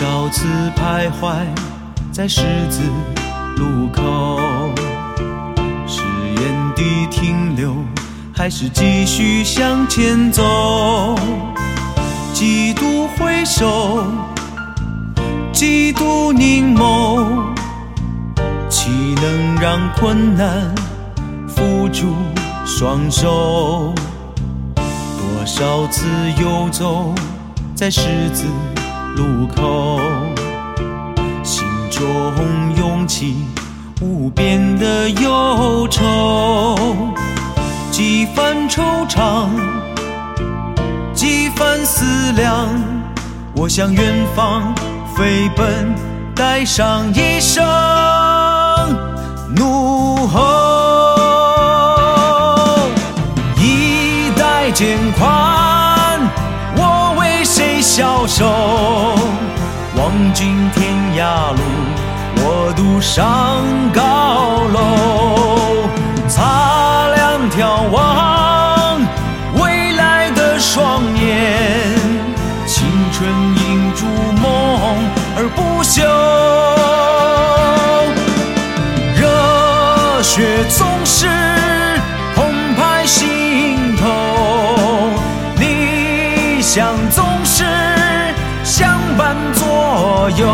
多少次徘徊在十字路口，是原地停留，还是继续向前走？几度回首，几度凝眸，岂能让困难扶住双手？多少次游走在十字。路口，心中涌起无边的忧愁，几番惆怅，几番思量，我向远方飞奔，带上一生怒吼，一代肩宽，尽天涯路，我独上高楼。擦亮眺望未来的双眼，青春映烛梦而不朽。热血总是澎湃心头，理想总是有。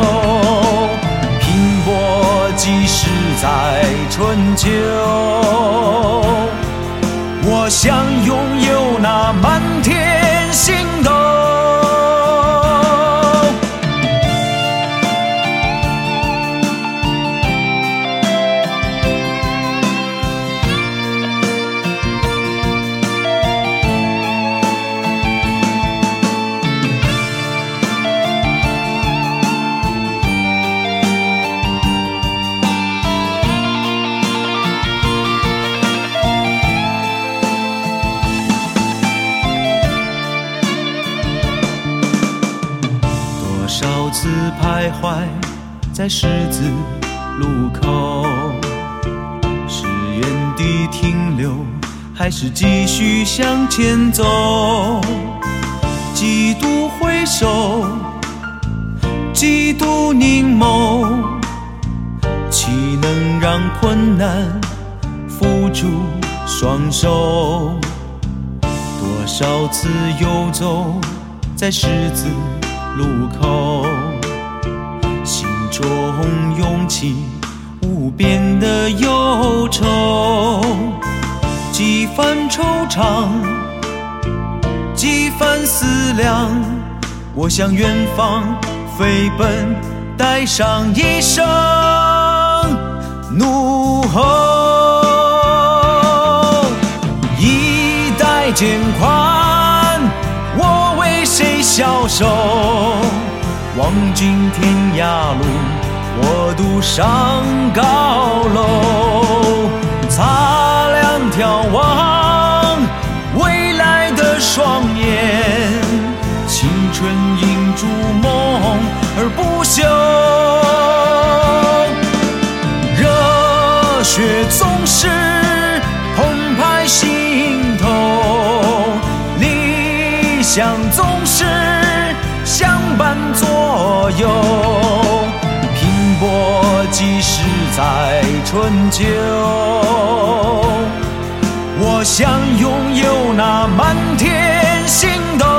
拼搏即使在春秋，我想多次徘徊在十字路口，是原地停留，还是继续向前走？几度回首，几度凝眸，岂能让困难扶住双手？多少次游走在十字路口，中涌起无边的忧愁，几番惆怅，几番思量，我向远方飞奔，带上一生怒吼。一代肩宽，我为谁消瘦？望尽天涯路，我独上高楼。擦亮眺望未来的双眼，青春因逐梦而不朽。热血总是在春秋。我想拥有那满天星斗。